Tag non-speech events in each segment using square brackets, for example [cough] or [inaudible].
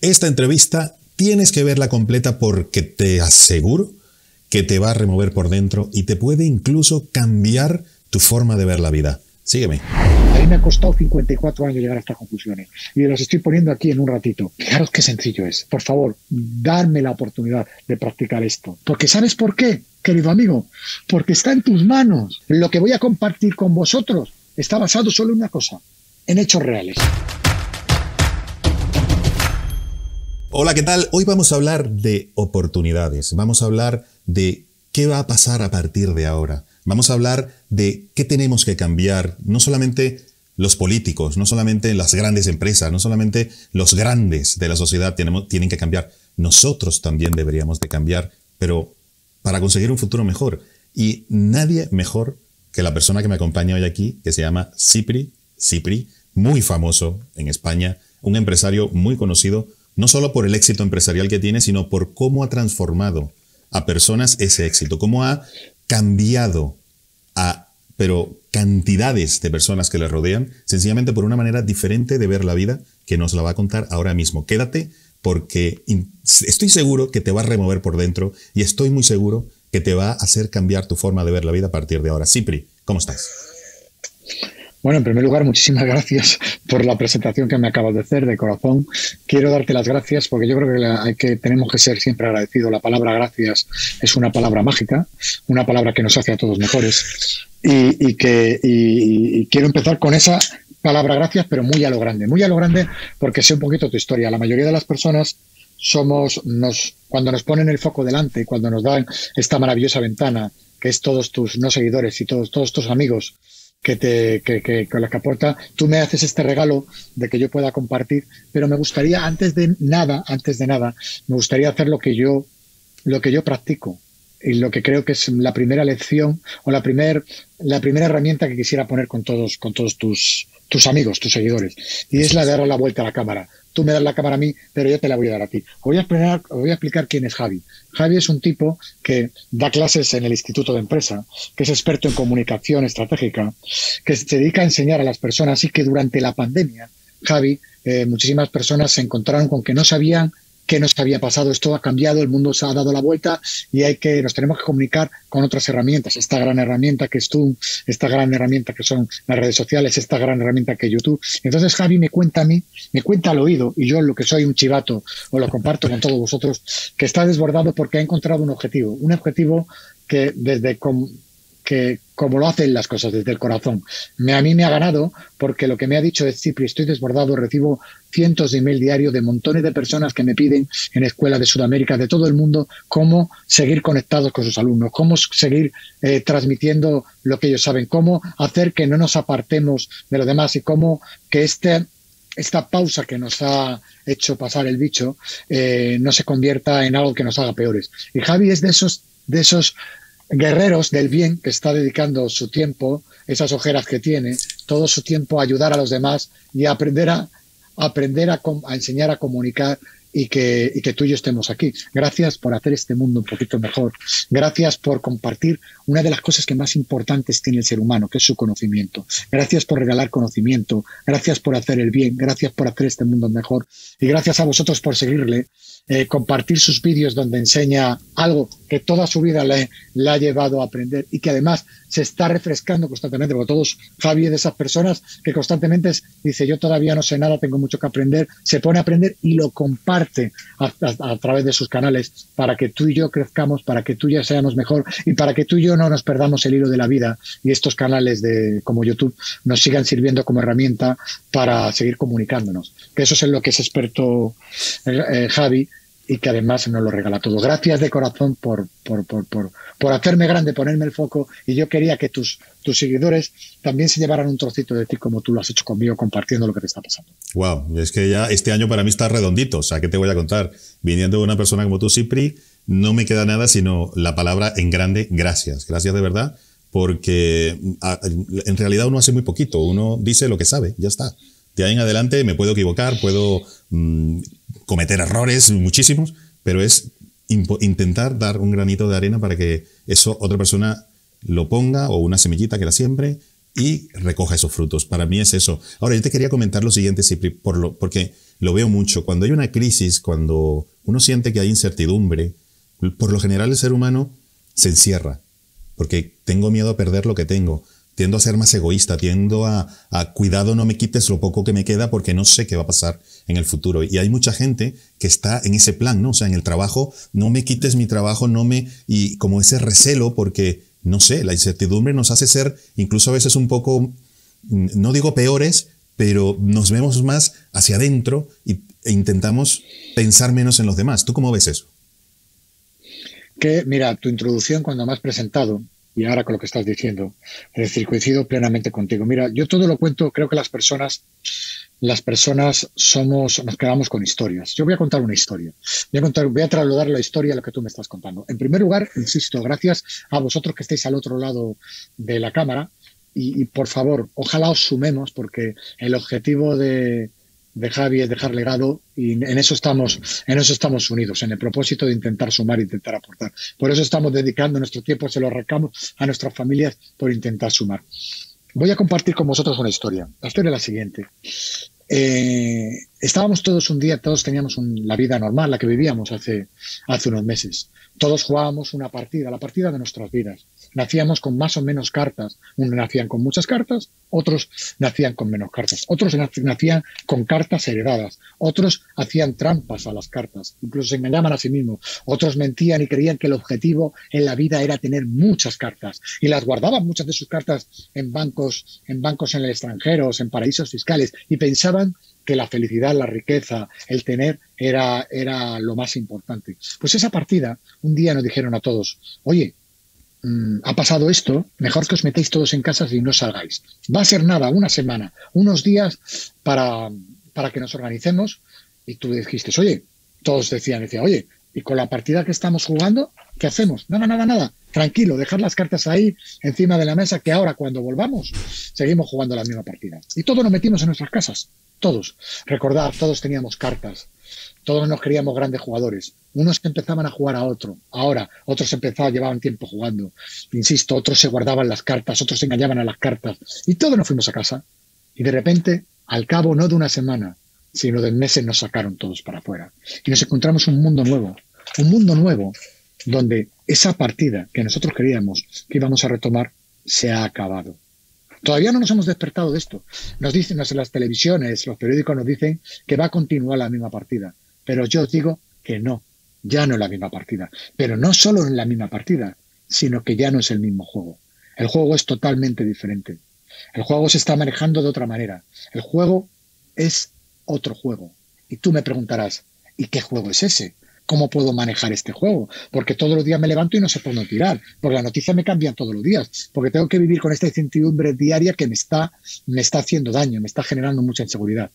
Esta entrevista tienes que verla completa porque te aseguro que te va a remover por dentro y te puede incluso cambiar tu forma de ver la vida. Sígueme. A mí me ha costado 54 años llegar a estas conclusiones y las estoy poniendo aquí en un ratito. Fijaros qué sencillo es. Por favor, darme la oportunidad de practicar esto. Porque ¿sabes por qué, querido amigo? Porque está en tus manos. Lo que voy a compartir con vosotros está basado solo en una cosa, en hechos reales. Hola, ¿qué tal? Hoy vamos a hablar de oportunidades. Vamos a hablar de qué va a pasar a partir de ahora. Vamos a hablar de qué tenemos que cambiar, no solamente los políticos, no solamente las grandes empresas, no solamente los grandes de la sociedad tienen que cambiar, nosotros también deberíamos de cambiar, pero para conseguir un futuro mejor. Y nadie mejor que la persona que me acompaña hoy aquí, que se llama Cipri, Cipri, muy famoso en España, un empresario muy conocido, no solo por el éxito empresarial que tiene, sino por cómo ha transformado a personas ese éxito, cómo ha cambiado a, pero cantidades de personas que le rodean, sencillamente por una manera diferente de ver la vida que nos la va a contar ahora mismo. Quédate porque estoy seguro que te va a remover por dentro y estoy muy seguro que te va a hacer cambiar tu forma de ver la vida a partir de ahora. Cipri, ¿cómo estás? Bueno, en primer lugar, muchísimas [laughs] gracias por la presentación que me acabas de hacer de corazón. Quiero darte las gracias porque yo creo que, hay que tenemos que ser siempre agradecidos. La palabra gracias es una palabra mágica, una palabra que nos hace a todos mejores. Y, que quiero empezar con esa palabra gracias, pero muy a lo grande, muy a lo grande porque sé un poquito tu historia. La mayoría de las personas somos, nos, cuando nos ponen el foco delante, cuando nos dan esta maravillosa ventana, que es todos tus no seguidores y todos, todos tus amigos, que te que, que, con las que aporta. Tú me haces este regalo de que yo pueda compartir, pero me gustaría antes de nada, antes de nada, me gustaría hacer lo que yo lo que yo practico y lo que creo que es la primera lección o la primer, la primera herramienta que quisiera poner con todos con todos tus tus amigos, tus seguidores, y es la de dar la vuelta a la cámara. Tú me das la cámara a mí, pero yo te la voy a dar a ti. Voy a explicar, voy a explicar quién es Javi. Javi es un tipo que da clases en el Instituto de Empresa, que es experto en comunicación estratégica, que se dedica a enseñar a las personas y que durante la pandemia, Javi, eh, muchísimas personas se encontraron con que no sabían qué nos había pasado. Esto ha cambiado, el mundo se ha dado la vuelta y hay que, nos tenemos que comunicar con otras herramientas. Esta gran herramienta que es tú, esta gran herramienta que son las redes sociales, esta gran herramienta que es YouTube. Entonces Javi me cuenta a mí, me cuenta al oído, y yo lo que soy un chivato, o lo comparto con todos vosotros, que está desbordado porque ha encontrado un objetivo, un objetivo que desde que como lo hacen las cosas desde el corazón. Me, a mí me ha ganado porque lo que me ha dicho es, Cipri, estoy desbordado, recibo cientos de email diarios de montones de personas que me piden en escuelas de Sudamérica, de todo el mundo, cómo seguir conectados con sus alumnos, cómo seguir eh, transmitiendo lo que ellos saben, cómo hacer que no nos apartemos de lo demás y cómo que este esta pausa que nos ha hecho pasar el bicho eh, no se convierta en algo que nos haga peores. Y Javi es de esos, de esos guerreros del bien que está dedicando su tiempo, esas ojeras que tiene, todo su tiempo a ayudar a los demás y a aprender a, aprender a, enseñar a comunicar y que, y que tú y yo estemos aquí. Gracias por hacer este mundo un poquito mejor. Gracias por compartir una de las cosas que más importantes tiene el ser humano, que es su conocimiento. Gracias por regalar conocimiento. Gracias por hacer el bien. Gracias por hacer este mundo mejor. Y gracias a vosotros por seguirle eh, compartir sus vídeos donde enseña algo que toda su vida le, le, ha llevado a aprender y que además se está refrescando constantemente, porque todos, Javi es de esas personas que constantemente dice, yo todavía no sé nada, tengo mucho que aprender, se pone a aprender y lo comparte a, través de sus canales para que tú y yo crezcamos, para que tú y yo seamos mejor y para que tú y yo no nos perdamos el hilo de la vida y estos canales de como YouTube nos sigan sirviendo como herramienta para seguir comunicándonos. Que eso es en lo que es experto eh, eh Javi y que además nos lo regala todo. Gracias de corazón por, por, por, por, por hacerme grande, ponerme el foco y yo quería que tus, tus seguidores también se llevaran un trocito de ti como tú lo has hecho conmigo compartiendo lo que te está pasando. Wow, es que ya este año para mí está redondito, o sea, ¿qué te voy a contar? Viniendo de una persona como tú, Cipri, no me queda nada sino la palabra en grande, gracias. Gracias de verdad, porque en realidad uno hace muy poquito, uno dice lo que sabe, ya está. De ahí en adelante me puedo equivocar, puedo mm, cometer errores, muchísimos, pero es intentar dar un granito de arena para que eso otra persona lo ponga o una semillita que la siembre y recoja esos frutos. Para mí es eso. Ahora, yo te quería comentar lo siguiente, Cipri, por lo, porque lo veo mucho. Cuando hay una crisis, cuando uno siente que hay incertidumbre, por lo general el ser humano se encierra, porque tengo miedo a perder lo que tengo. Tiendo a ser más egoísta, tiendo a, cuidado, no me quites lo poco que me queda porque no sé qué va a pasar en el futuro. Y hay mucha gente que está en ese plan, ¿no? O sea, en el trabajo, no me quites mi trabajo, no me... Y como ese recelo porque, no sé, la incertidumbre nos hace ser incluso a veces un poco, no digo peores, pero nos vemos más hacia adentro e intentamos pensar menos en los demás. ¿Tú cómo ves eso? Que, mira, tu introducción cuando me has presentado, y ahora con lo que estás diciendo, es decir, coincido plenamente contigo. Mira, yo todo lo cuento, creo que las personas, las personas somos, nos quedamos con historias. Yo voy a contar una historia. Voy a a trasladar la historia a lo que tú me estás contando. En primer lugar, insisto, gracias a vosotros que estáis al otro lado de la cámara, y, por favor, ojalá os sumemos porque el objetivo de, de Javi es dejar legado y en eso estamos, en eso estamos unidos, en el propósito de intentar sumar, intentar aportar. Por eso estamos dedicando nuestro tiempo, se lo arrancamos a nuestras familias por intentar sumar. Voy a compartir con vosotros una historia. La historia es la siguiente. Eh, estábamos todos un día, todos teníamos la vida normal, la que vivíamos hace, hace unos meses. Todos jugábamos una partida, la partida de nuestras vidas nacíamos con más o menos cartas. Unos nacían con muchas cartas, otros nacían con menos cartas, otros nacían con cartas heredadas, otros hacían trampas a las cartas, incluso se engañaban a sí mismos, otros mentían y creían que el objetivo en la vida era tener muchas cartas y las guardaban muchas de sus cartas en bancos, en bancos en el extranjero, en paraísos fiscales y pensaban que la felicidad, la riqueza, el tener era, era lo más importante. Pues esa partida, un día nos dijeron a todos, oye, Mm, ha pasado esto, mejor que os metéis todos en casa y no salgáis. Va a ser nada, una semana, unos días para, para que nos organicemos. Y tú dijiste, oye, todos decían, decía, oye, y con la partida que estamos jugando, ¿qué hacemos? Nada, nada, nada. Tranquilo, dejar las cartas ahí encima de la mesa que ahora cuando volvamos seguimos jugando la misma partida. Y todos nos metimos en nuestras casas, todos. Recordad, todos teníamos cartas, todos nos queríamos grandes jugadores. Unos empezaban a jugar a otro. Ahora, otros empezaban, llevaban tiempo jugando. Insisto, otros se guardaban las cartas, otros se engañaban a las cartas. Y todos nos fuimos a casa. Y de repente, al cabo no de una semana, sino de meses, nos sacaron todos para afuera. Y nos encontramos un mundo nuevo. Un mundo nuevo donde esa partida que nosotros queríamos que íbamos a retomar se ha acabado. Todavía no nos hemos despertado de esto. Nos dicen en las televisiones, los periódicos nos dicen que va a continuar la misma partida. Pero yo digo que no, ya no es la misma partida. Pero no solo en la misma partida, sino que ya no es el mismo juego. El juego es totalmente diferente. El juego se está manejando de otra manera. El juego es otro juego. Y tú me preguntarás, ¿y qué juego es ese? ¿Cómo puedo manejar este juego? Porque todos los días me levanto y no sé por tirar, porque la noticia me cambia todos los días, porque tengo que vivir con esta incertidumbre diaria que me está, me está haciendo daño, me está generando mucha inseguridad.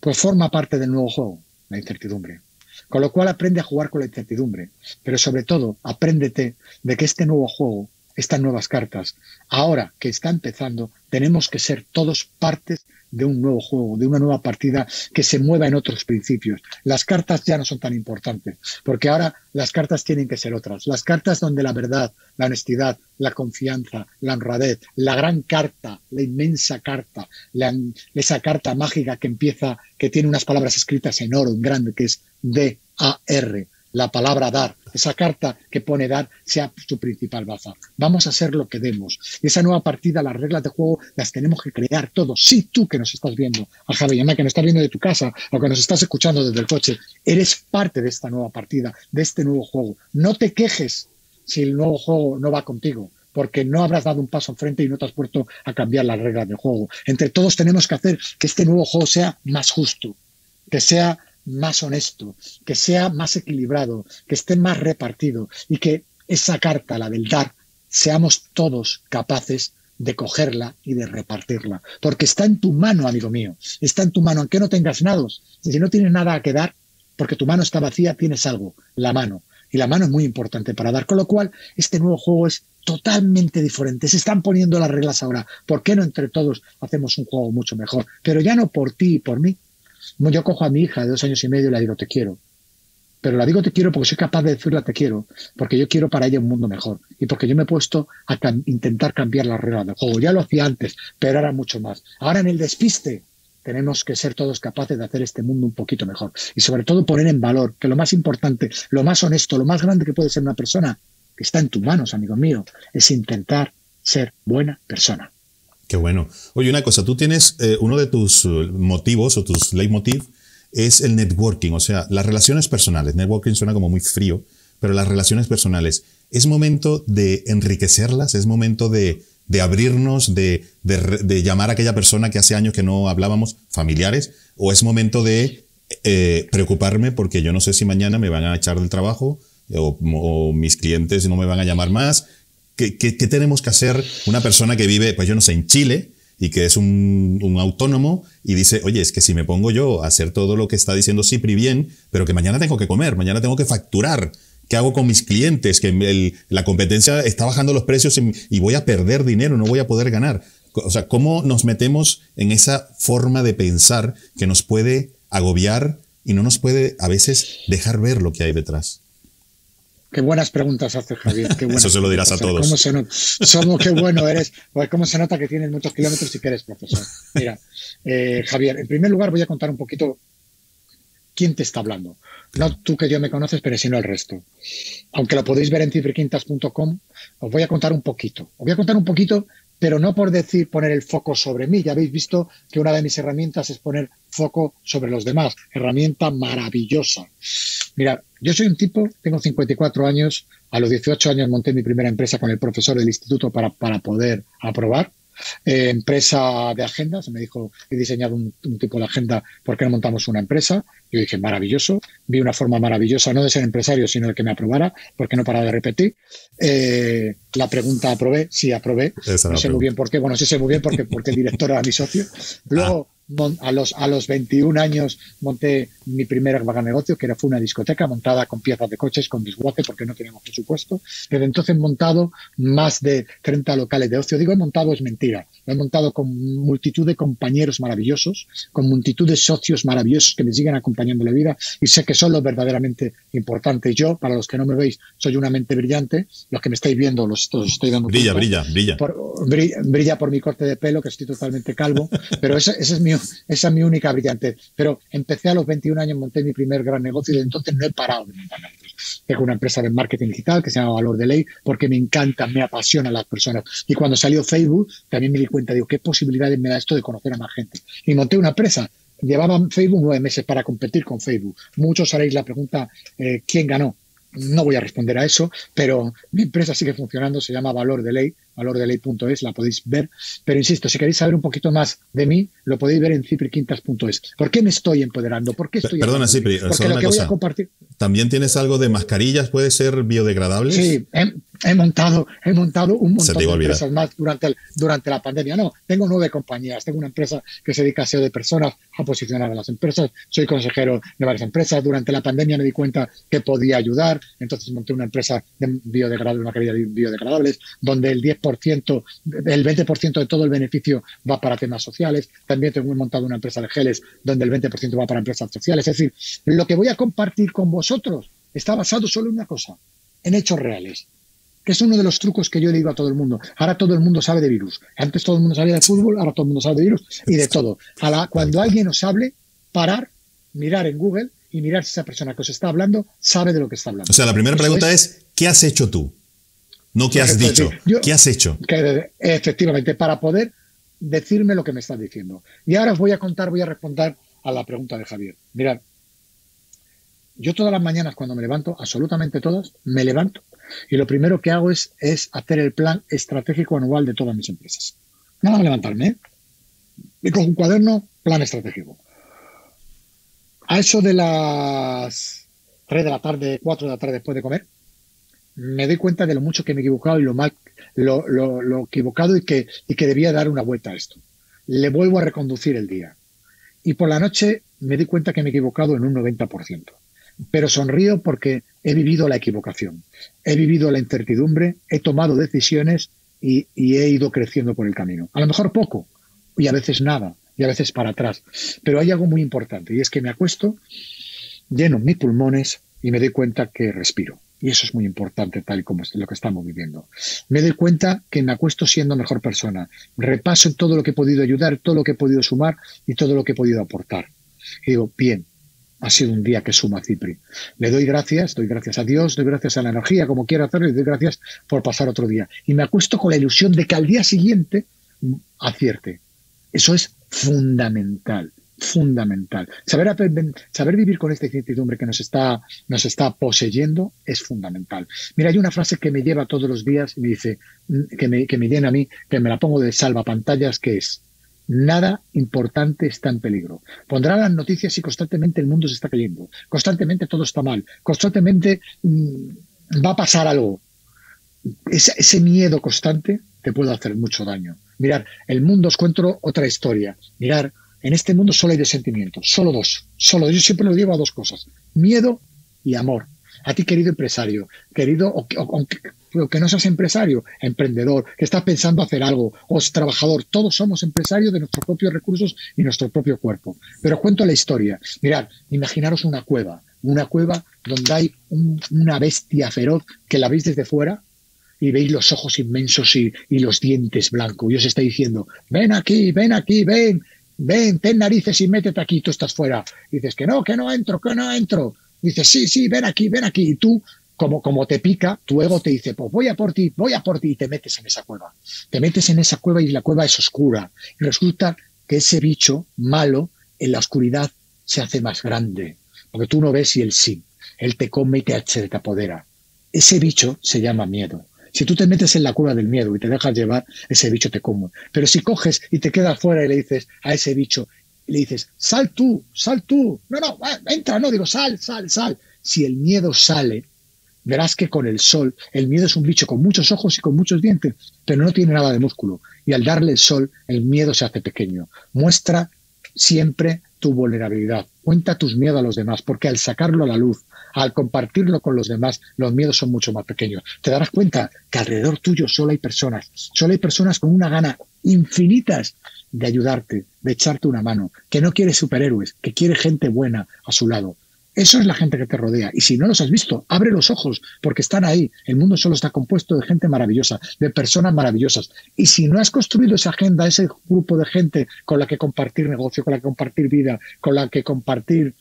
Pues forma parte del nuevo juego la incertidumbre. Con lo cual aprende a jugar con la incertidumbre, pero sobre todo apréndete de que este nuevo juego, estas nuevas cartas, ahora que está empezando, tenemos que ser todos partes de un nuevo juego, de una nueva partida que se mueva en otros principios. Las cartas ya no son tan importantes, porque ahora las cartas tienen que ser otras. Las cartas donde la verdad, la honestidad, la confianza, la honradez, la gran carta, la inmensa carta, esa carta mágica que empieza, que tiene unas palabras escritas en oro, en grande, que es D-A-R, la palabra dar, esa carta que pone dar sea su principal baza. Vamos a hacer lo que demos. Y esa nueva partida, las reglas de juego, las tenemos que crear todos. Sí, tú que nos estás viendo, a Javi, que nos estás viendo de tu casa o que nos estás escuchando desde el coche, eres parte de esta nueva partida, de este nuevo juego. No te quejes si el nuevo juego no va contigo porque no habrás dado un paso enfrente y no te has puesto a cambiar las reglas del juego. Entre todos tenemos que hacer que este nuevo juego sea más justo, que sea más honesto, que sea más equilibrado, que esté más repartido y que esa carta, la del dar, seamos todos capaces de cogerla y de repartirla. Porque está en tu mano, amigo mío, está en tu mano, aunque no tengas nada. Si no tienes nada que dar, porque tu mano está vacía, tienes algo, la mano. Y la mano es muy importante para dar. Con lo cual, este nuevo juego es totalmente diferente. Se están poniendo las reglas ahora. ¿Por qué no entre todos hacemos un juego mucho mejor? Pero ya no por ti y por mí, yo cojo a mi hija de dos años y medio y le digo, te quiero. pero la digo te quiero porque soy capaz de decirla te quiero, porque yo quiero para ella un mundo mejor y porque yo me he puesto a intentar cambiar las reglas del juego. Ya lo hacía antes, pero ahora mucho más. Ahora en el despiste tenemos que ser todos capaces de hacer este mundo un poquito mejor y sobre todo poner en valor que lo más importante, lo más honesto, lo más grande que puede ser una persona, que está en tus manos, amigo mío, es intentar ser buena persona. Qué bueno. Oye, una cosa, tú tienes eh, uno de tus eh, motivos o tus leitmotiv es el networking, o sea, las relaciones personales. Networking suena como muy frío, pero las relaciones personales. Es momento de enriquecerlas, es momento de, abrirnos, de, llamar a aquella persona que hace años que no hablábamos, familiares, o es momento de eh, preocuparme porque yo no sé si mañana me van a echar del trabajo o, mis clientes no me van a llamar más. ¿Qué, ¿Qué, tenemos que hacer una persona que vive, pues yo no sé, en Chile, y que es un, autónomo y dice, oye, es que si me pongo yo a hacer todo lo que está diciendo Cipri bien, pero que mañana tengo que comer, mañana tengo que facturar, ¿qué hago con mis clientes? Que la competencia está bajando los precios y, voy a perder dinero, no voy a poder ganar. O sea, ¿cómo nos metemos en esa forma de pensar que nos puede agobiar y no nos puede a veces dejar ver lo que hay detrás? Qué buenas preguntas hace Javier. Eso se lo dirás a todos. ¿Cómo se Somos, qué bueno eres. Pues cómo se nota que tienes muchos kilómetros y que eres profesor. Mira, eh, Javier, en primer lugar voy a contar un poquito quién te está hablando. No tú que yo me conoces, pero sino el resto. Aunque lo podéis ver en cifrequintas.com, os voy a contar un poquito. Os voy a contar un poquito pero no por decir poner el foco sobre mí. Ya habéis visto que una de mis herramientas es poner foco sobre los demás. Herramienta maravillosa. Mira, yo soy un tipo, tengo 54 años, a los 18 años monté mi primera empresa con el profesor del instituto para, para poder aprobar. Eh, empresa de agendas. Me dijo, he diseñado un, tipo de agenda, ¿por qué no montamos una empresa? Yo dije, maravilloso. Vi una forma maravillosa, no de ser empresario, sino de que me aprobara, porque no para de repetir. Eh, la pregunta aprobé, sí aprobé. no sé muy bien por qué. Bueno, sí sé muy bien porque, porque el director era mi socio. [laughs] Luego, a los, a los 21 años monté mi primer negocio, que era, fue una discoteca montada con piezas de coches, con desguace, porque no teníamos presupuesto. Desde entonces he montado más de 30 locales de ocio. Digo, he montado es mentira. Lo he montado con multitud de compañeros maravillosos, con multitud de socios maravillosos que me siguen acompañando en la vida y sé que son los verdaderamente importantes. Yo, para los que no me veis, soy una mente brillante. Los que me estáis viendo, los, estoy dando. Brilla, brilla, brilla. brilla. por mi corte de pelo, que estoy totalmente calvo, pero ese, ese es mi esa es mi única brillantez. Pero empecé a los 21 años, monté mi primer gran negocio y desde entonces no he parado de. Tengo una empresa de marketing digital que se llama Valor de Ley porque me encanta, me apasiona las personas. Y cuando salió Facebook, también me di cuenta, digo, ¿qué posibilidades me da esto de conocer a más gente? Y monté una empresa. Llevaba Facebook nueve meses para competir con Facebook. Muchos haréis la pregunta, eh, ¿quién ganó? No voy a responder a eso, pero mi empresa sigue funcionando, se llama Valor de Ley valordeley.es, la podéis ver. Pero insisto, si queréis saber un poquito más de mí, lo podéis ver en cipriquintas.es. ¿Por qué me estoy empoderando? ¿Por qué estoy Perdona, Cipri, Porque lo que voy a compartir. ¿También tienes algo de mascarillas? ¿Puede ser biodegradables? Sí, he, montado, he montado un montón de empresas más durante, durante la pandemia. No, tengo nueve compañías. Tengo una empresa que se dedica a SEO de personas, a posicionar a las empresas. Soy consejero de varias empresas. Durante la pandemia me di cuenta que podía ayudar. Entonces monté una empresa de biodegradables, una calidad de biodegradables, donde el 10 el 20% de todo el beneficio va para temas sociales. También tengo montado una empresa de geles donde el 20% va para empresas sociales. Es decir, lo que voy a compartir con vosotros está basado solo en una cosa, en hechos reales que es uno de los trucos que yo le digo a todo el mundo. Ahora todo el mundo sabe de virus. Antes todo el mundo sabía de fútbol, ahora todo el mundo sabe de virus y de todo. cuando alguien os hable, parar, mirar en Google y mirar si esa persona que os está hablando sabe de lo que está hablando. O sea, la primera pregunta es, ¿qué has hecho tú? No qué has dicho, ¿qué has hecho? efectivamente, para poder decirme lo que me estás diciendo. Y ahora os voy a contar, voy a responder a la pregunta de Javier. Mirad, yo todas las mañanas cuando me levanto, absolutamente todas, me levanto y lo primero que hago es, es hacer el plan estratégico anual de todas mis empresas. Nada más levantarme, ¿eh? Y con un cuaderno, plan estratégico. A eso de las 3 de la tarde, 4 de la tarde después de comer, me doy cuenta de lo mucho que me he equivocado y lo mal, lo, lo, equivocado y que, y que debía dar una vuelta a esto. Le vuelvo a reconducir el día. Y por la noche me doy cuenta que me he equivocado en un 90%. Pero sonrío porque he vivido la equivocación, he vivido la incertidumbre, he tomado decisiones y, y he ido creciendo por el camino. A lo mejor poco, y a veces nada, y a veces para atrás. Pero hay algo muy importante, y es que me acuesto lleno mis pulmones y me doy cuenta que respiro. Y eso es muy importante, tal y como es lo que estamos viviendo. Me doy cuenta que me acuesto siendo mejor persona. Repaso todo lo que he podido ayudar, todo lo que he podido sumar y todo lo que he podido aportar. Y digo, bien, ha sido un día que suma Cipri. Le doy gracias, doy gracias a Dios, doy gracias a la energía, como quiera hacerlo, y doy gracias por pasar otro día. Y me acuesto con la ilusión de que al día siguiente acierte. Eso es fundamental fundamental. Saber, saber vivir con esta incertidumbre que nos está, nos está poseyendo es fundamental. Mira, hay una frase que me lleva todos los días y me dice, mm, que me, que me llena a mí, que me la pongo de salvapantallas, que es, nada importante está en peligro. Pondrá las noticias y constantemente el mundo se está cayendo, constantemente todo está mal, constantemente mm, va a pasar algo. Ese, miedo constante te puede hacer mucho daño. Mirar, el mundo os cuento otra historia. Mirar, en este mundo solo hay dos sentimientos, solo dos, solo. Yo siempre lo digo a dos cosas, miedo y amor. A ti, querido empresario, querido, que no seas empresario, emprendedor, que estás pensando hacer algo, o trabajador, todos somos empresarios de nuestros propios recursos y nuestro propio cuerpo. Pero cuento la historia. Mirad, imaginaros una cueva, una cueva donde hay una bestia feroz que la veis desde fuera y veis los ojos inmensos y, y, los dientes blancos. Y os está diciendo, ven aquí, ven aquí, ven, ven, ten narices y métete aquí, tú estás fuera. dices que no, que no entro, que no entro. dices, sí, sí, ven aquí, ven aquí. Y tú, como, como te pica, tu ego te dice, pues voy a por ti, voy a por ti, y te metes en esa cueva. Te metes en esa cueva y la cueva es oscura. Y resulta que ese bicho malo en la oscuridad se hace más grande, porque tú no ves y él sí. Él te come y te, te apodera. Ese bicho se llama miedo. Si tú te metes en la cueva del miedo y te dejas llevar, ese bicho te come. Pero si coges y te quedas fuera y le dices a ese bicho, le dices, sal tú, sal tú. No, no, entra, no, digo, sal, sal, sal. Si el miedo sale, verás que con el sol, el miedo es un bicho con muchos ojos y con muchos dientes, pero no tiene nada de músculo. Y al darle el sol, el miedo se hace pequeño. Muestra siempre tu vulnerabilidad. Cuenta tus miedos a los demás, porque al sacarlo a la luz, al compartirlo con los demás, los miedos son mucho más pequeños. Te darás cuenta que alrededor tuyo solo hay personas, solo hay personas con una gana infinitas de ayudarte, de echarte una mano, que no quiere superhéroes, que quiere gente buena a su lado. Eso es la gente que te rodea. Y si no los has visto, abre los ojos, porque están ahí. El mundo solo está compuesto de gente maravillosa, de personas maravillosas. Y si no has construido esa agenda, ese grupo de gente con la que compartir negocio, con la que compartir vida, con la que compartir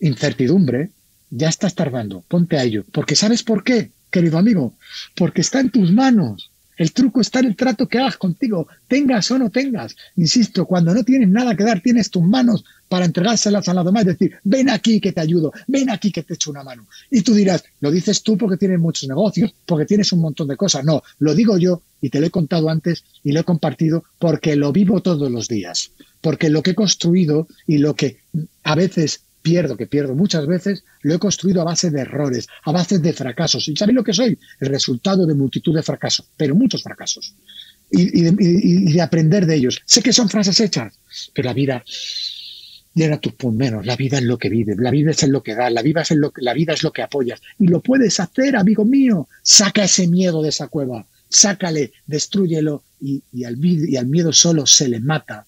incertidumbre, ya estás tardando, ponte a ello. Porque ¿sabes por qué, querido amigo? Porque está en tus manos. El truco está en el trato que hagas contigo, tengas o no tengas. Insisto, cuando no tienes nada que dar, tienes tus manos para entregárselas a la demás y decir, ven aquí que te ayudo, ven aquí que te echo una mano. Y tú dirás, lo dices tú porque tienes muchos negocios, porque tienes un montón de cosas. No, lo digo yo y te lo he contado antes y lo he compartido porque lo vivo todos los días. Porque lo que he construido y lo que a veces pierdo, que pierdo muchas veces, lo he construido a base de errores, a base de fracasos. ¿Y sabéis lo que soy? El resultado de multitud de fracasos, pero muchos fracasos. Y, de, aprender de ellos. Sé que son frases hechas, pero la vida llena tus pulmones. La vida es lo que vives, la vida es lo que da, la vida es lo que, la vida es lo que apoyas. Y lo puedes hacer, amigo mío. Saca ese miedo de esa cueva, sácale, destruyelo y, al, y al miedo solo se le mata.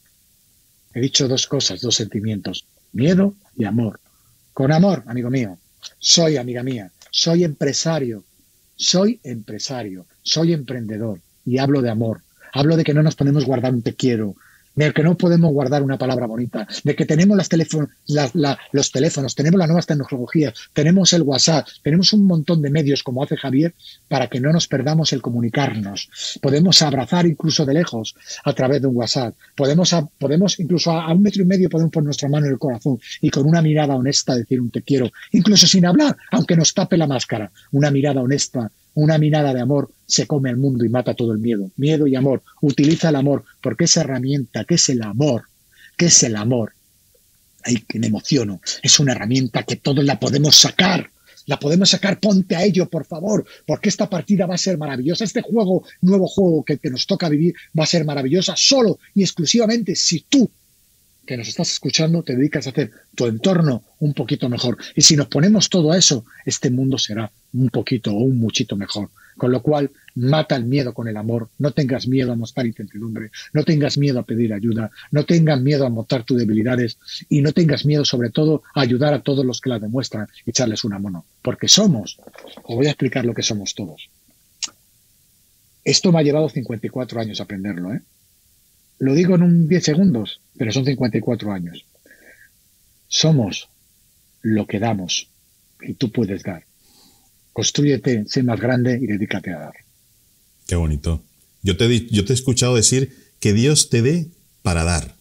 He dicho dos cosas, dos sentimientos miedo y amor. Con amor, amigo mío, soy amiga mía, soy empresario, soy empresario, soy emprendedor y hablo de amor. Hablo de que no nos podemos guardar un te quiero, de que no podemos guardar una palabra bonita, de que tenemos los teléfonos, tenemos las nuevas tecnologías, tenemos el WhatsApp, tenemos un montón de medios, como hace Javier, para que no nos perdamos el comunicarnos. Podemos abrazar incluso de lejos a través de un WhatsApp. Podemos, podemos incluso a, un metro y medio podemos poner nuestra mano en el corazón y con una mirada honesta decir un te quiero, incluso sin hablar, aunque nos tape la máscara, una mirada honesta una mirada de amor se come al mundo y mata todo el miedo. Miedo y amor. Utiliza el amor, porque esa herramienta, que es el amor, que es el amor, ay, que me emociono, es una herramienta que todos la podemos sacar. La podemos sacar, ponte a ello, por favor, porque esta partida va a ser maravillosa. Este juego, nuevo juego que, que nos toca vivir, va a ser maravillosa solo y exclusivamente si tú que nos estás escuchando te dedicas a hacer tu entorno un poquito mejor. Y si nos ponemos todo a eso, este mundo será un poquito o un muchito mejor. Con lo cual, mata el miedo con el amor. No tengas miedo a mostrar incertidumbre. No tengas miedo a pedir ayuda. No tengas miedo a mostrar tus debilidades. Y no tengas miedo, sobre todo, a ayudar a todos los que la demuestran y echarles una mano. Porque somos, os voy a explicar lo que somos todos. Esto me ha llevado 54 años aprenderlo, ¿eh? Lo digo en un 10 segundos, pero son 54 años. Somos lo que damos y tú puedes dar. Construyete, sé más grande y dedícate a dar. Qué bonito. Yo te, yo te he escuchado decir que Dios te dé para dar.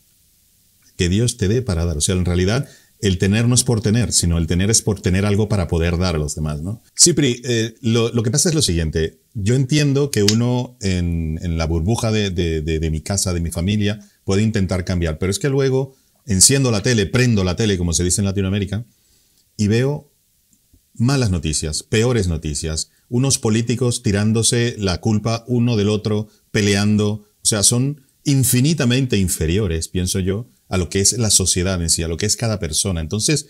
Que Dios te dé para dar. O sea, en realidad el tener no es por tener, sino el tener es por tener algo para poder dar a los demás, ¿no? Cipri, eh, lo, que pasa es lo siguiente. Yo entiendo que uno en, la burbuja de, de, mi casa, de mi familia, puede intentar cambiar, pero es que luego enciendo la tele, prendo la tele, como se dice en Latinoamérica, y veo malas noticias, peores noticias, unos políticos tirándose la culpa uno del otro, peleando, o sea, son infinitamente inferiores, pienso yo, a lo que es la sociedad en sí, a lo que es cada persona. Entonces,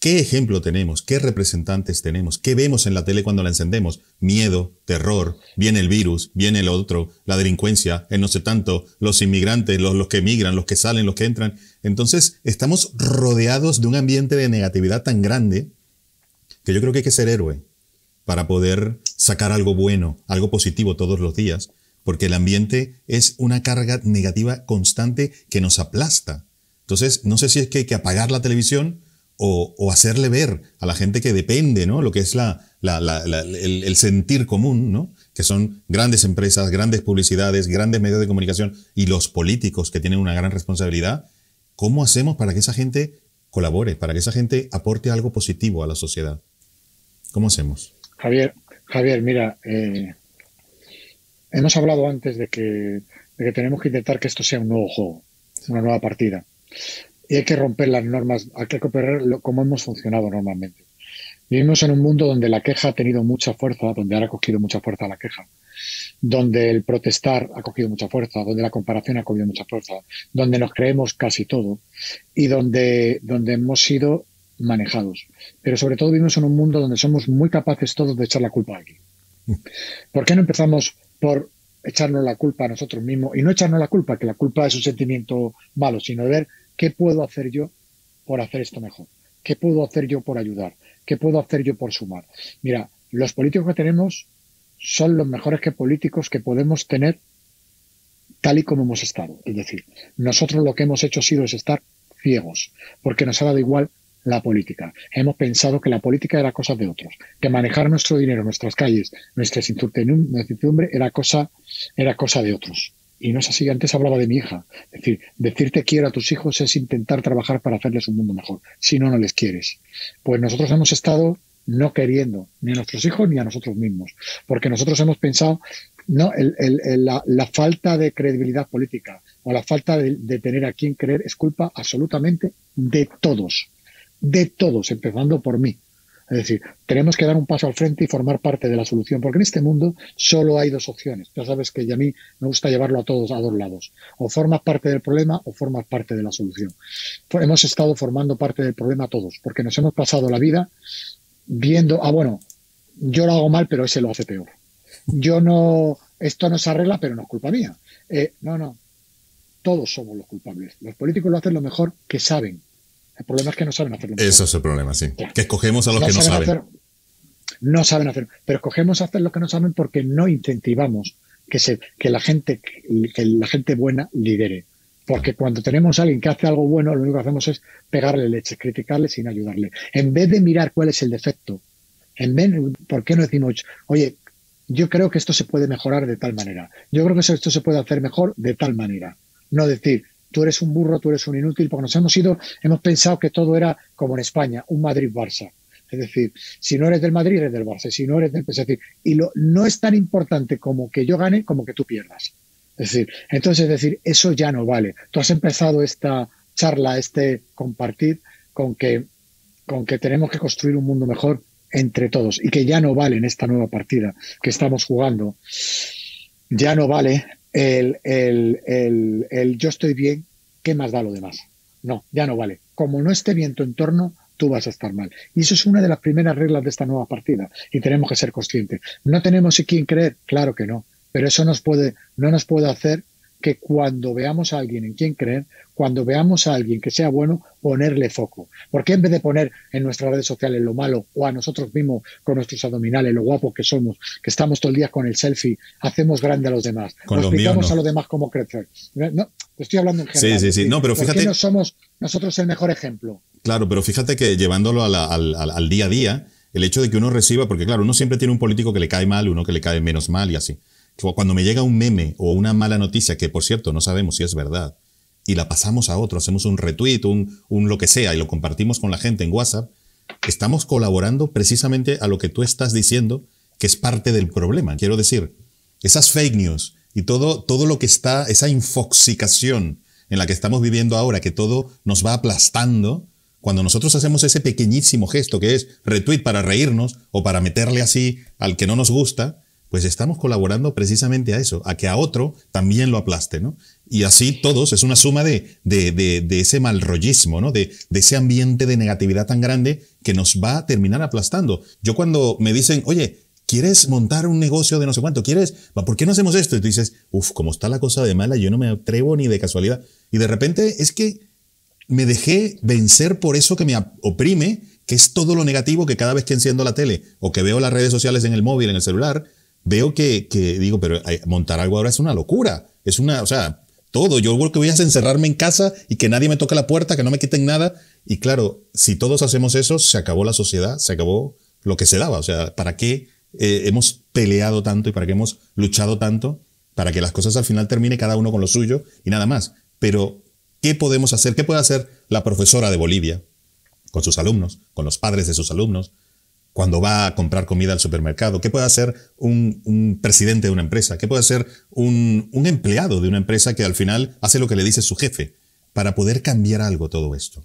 ¿qué ejemplo tenemos? ¿Qué representantes tenemos? ¿Qué vemos en la tele cuando la encendemos? Miedo, terror, viene el virus, viene el otro, la delincuencia, el no sé tanto, los inmigrantes, los, los que emigran, los que salen, los que entran. Entonces, estamos rodeados de un ambiente de negatividad tan grande que yo creo que hay que ser héroe para poder sacar algo bueno, algo positivo todos los días, porque el ambiente es una carga negativa constante que nos aplasta. Entonces, no sé si es que hay que apagar la televisión o, hacerle ver a la gente que depende, ¿no? Lo que es la, el, sentir común, ¿no? Que son grandes empresas, grandes publicidades, grandes medios de comunicación y los políticos que tienen una gran responsabilidad. ¿Cómo hacemos para que esa gente colabore, para que esa gente aporte algo positivo a la sociedad? ¿Cómo hacemos? Javier, Javier, mira, eh, hemos hablado antes de que, de que tenemos que intentar que esto sea un nuevo juego, una nueva partida y hay que romper las normas, hay que recuperar cómo hemos funcionado normalmente. Vivimos en un mundo donde la queja ha tenido mucha fuerza, donde ahora ha cogido mucha fuerza la queja, donde el protestar ha cogido mucha fuerza, donde la comparación ha cogido mucha fuerza, donde nos creemos casi todo y donde, donde hemos sido manejados. Pero sobre todo vivimos en un mundo donde somos muy capaces todos de echar la culpa a alguien. ¿Por qué no empezamos por echarnos la culpa a nosotros mismos y no echarnos la culpa, que la culpa es un sentimiento malo, sino ver ¿Qué puedo hacer yo por hacer esto mejor? ¿Qué puedo hacer yo por ayudar? ¿Qué puedo hacer yo por sumar? Mira, los políticos que tenemos son los mejores que políticos que podemos tener tal y como hemos estado. Es decir, nosotros lo que hemos hecho ha sido es estar ciegos, porque nos ha dado igual la política. Hemos pensado que la política era cosa de otros, que manejar nuestro dinero, nuestras calles, nuestra incertidumbre era cosa, era cosa de otros. Y no es así, antes hablaba de mi hija. Es decir, decirte quiero a tus hijos es intentar trabajar para hacerles un mundo mejor. Si no, no les quieres. Pues nosotros hemos estado no queriendo ni a nuestros hijos ni a nosotros mismos. Porque nosotros hemos pensado, no, la, falta de credibilidad política o la falta de, de tener a quien creer es culpa absolutamente de todos. De todos, empezando por mí. Es decir, tenemos que dar un paso al frente y formar parte de la solución, porque en este mundo solo hay dos opciones. Ya sabes que a mí me gusta llevarlo a todos a dos lados. O formas parte del problema o formas parte de la solución. Hemos estado formando parte del problema todos, porque nos hemos pasado la vida viendo, ah, bueno, yo lo hago mal, pero ese lo hace peor. Yo no, esto no se arregla, pero no es culpa mía. Eh, no, no, todos somos los culpables. Los políticos lo hacen lo mejor que saben el problema es que no saben hacerlo. Eso es el problema, sí. Que escogemos a los que no saben. no saben hacer. Pero escogemos hacer lo que no saben porque no incentivamos que, se, que, la, gente, que la gente buena lidere. Porque cuando tenemos a alguien que hace algo bueno, lo único que hacemos es pegarle leche, criticarle sin ayudarle. En vez de mirar cuál es el defecto, en vez, ¿por qué no decimos, oye, yo creo que esto se puede mejorar de tal manera? Yo creo que esto se puede hacer mejor de tal manera. No decir, tú eres un burro, tú eres un inútil, porque nos hemos ido, hemos pensado que todo era como en España, un Madrid-Barça. Es decir, si no eres del Madrid, eres del Barça. Si no eres del es y lo, no es tan importante como que yo gane como que tú pierdas. Es decir, entonces, es decir, eso ya no vale. Tú has empezado esta charla, este compartir, con que, con que tenemos que construir un mundo mejor entre todos y que ya no vale en esta nueva partida que estamos jugando. Ya no vale el, el, el, yo estoy bien, ¿qué más da lo demás? No, ya no vale. Como no esté bien tu entorno, tú vas a estar mal. Y eso es una de las primeras reglas de esta nueva partida y tenemos que ser conscientes. ¿No tenemos en quién creer? Claro que no, pero eso nos puede, no nos puede hacer que cuando veamos a alguien en quien creer, cuando veamos a alguien que sea bueno, ponerle foco. Porque en vez de poner en nuestras redes sociales lo malo o a nosotros mismos con nuestros abdominales, lo guapos que somos, que estamos todo el día con el selfie, hacemos grande a los demás. Con explicamos a los demás cómo crecer. No, estoy hablando en general. Sí, sí, sí. No, pero fíjate. no somos nosotros el mejor ejemplo? Claro, pero fíjate que llevándolo al día a día, el hecho de que uno reciba, porque claro, uno siempre tiene un político que le cae mal, uno que le cae menos mal y así. Cuando me llega un meme o una mala noticia, que por cierto no sabemos si es verdad, y la pasamos a otro, hacemos un retweet, un, un lo que sea, y lo compartimos con la gente en WhatsApp, estamos colaborando precisamente a lo que tú estás diciendo, que es parte del problema. Quiero decir, esas fake news y todo, todo lo que está, esa infoxicación en la que estamos viviendo ahora, que todo nos va aplastando, cuando nosotros hacemos ese pequeñísimo gesto que es retweet para reírnos o para meterle así al que no nos gusta, pues estamos colaborando precisamente a eso, a que a otro también lo aplaste, ¿no? Y así todos, es una suma de, de, de, ese malrollismo, ¿no? De, de, ese ambiente de negatividad tan grande que nos va a terminar aplastando. Yo cuando me dicen, oye, ¿quieres montar un negocio de no sé cuánto? ¿Quieres? ¿Por qué no hacemos esto? Y tú dices, uff, como está la cosa de mala, yo no me atrevo ni de casualidad. Y de repente es que me dejé vencer por eso que me oprime, que es todo lo negativo que cada vez que enciendo la tele o que veo las redes sociales en el móvil, en el celular, veo que, digo, pero montar algo ahora es una locura. Es una, o sea, todo. Yo creo que voy a encerrarme en casa y que nadie me toque la puerta, que no me quiten nada. Y claro, si todos hacemos eso, se acabó la sociedad, se acabó lo que se daba. O sea, ¿para qué eh, hemos peleado tanto y para qué hemos luchado tanto? Para que las cosas al final termine cada uno con lo suyo y nada más. Pero, ¿qué podemos hacer? ¿Qué puede hacer la profesora de Bolivia con sus alumnos, con los padres de sus alumnos, cuando va a comprar comida al supermercado? ¿Qué puede hacer un, presidente de una empresa? ¿Qué puede hacer un, empleado de una empresa que al final hace lo que le dice su jefe para poder cambiar algo todo esto?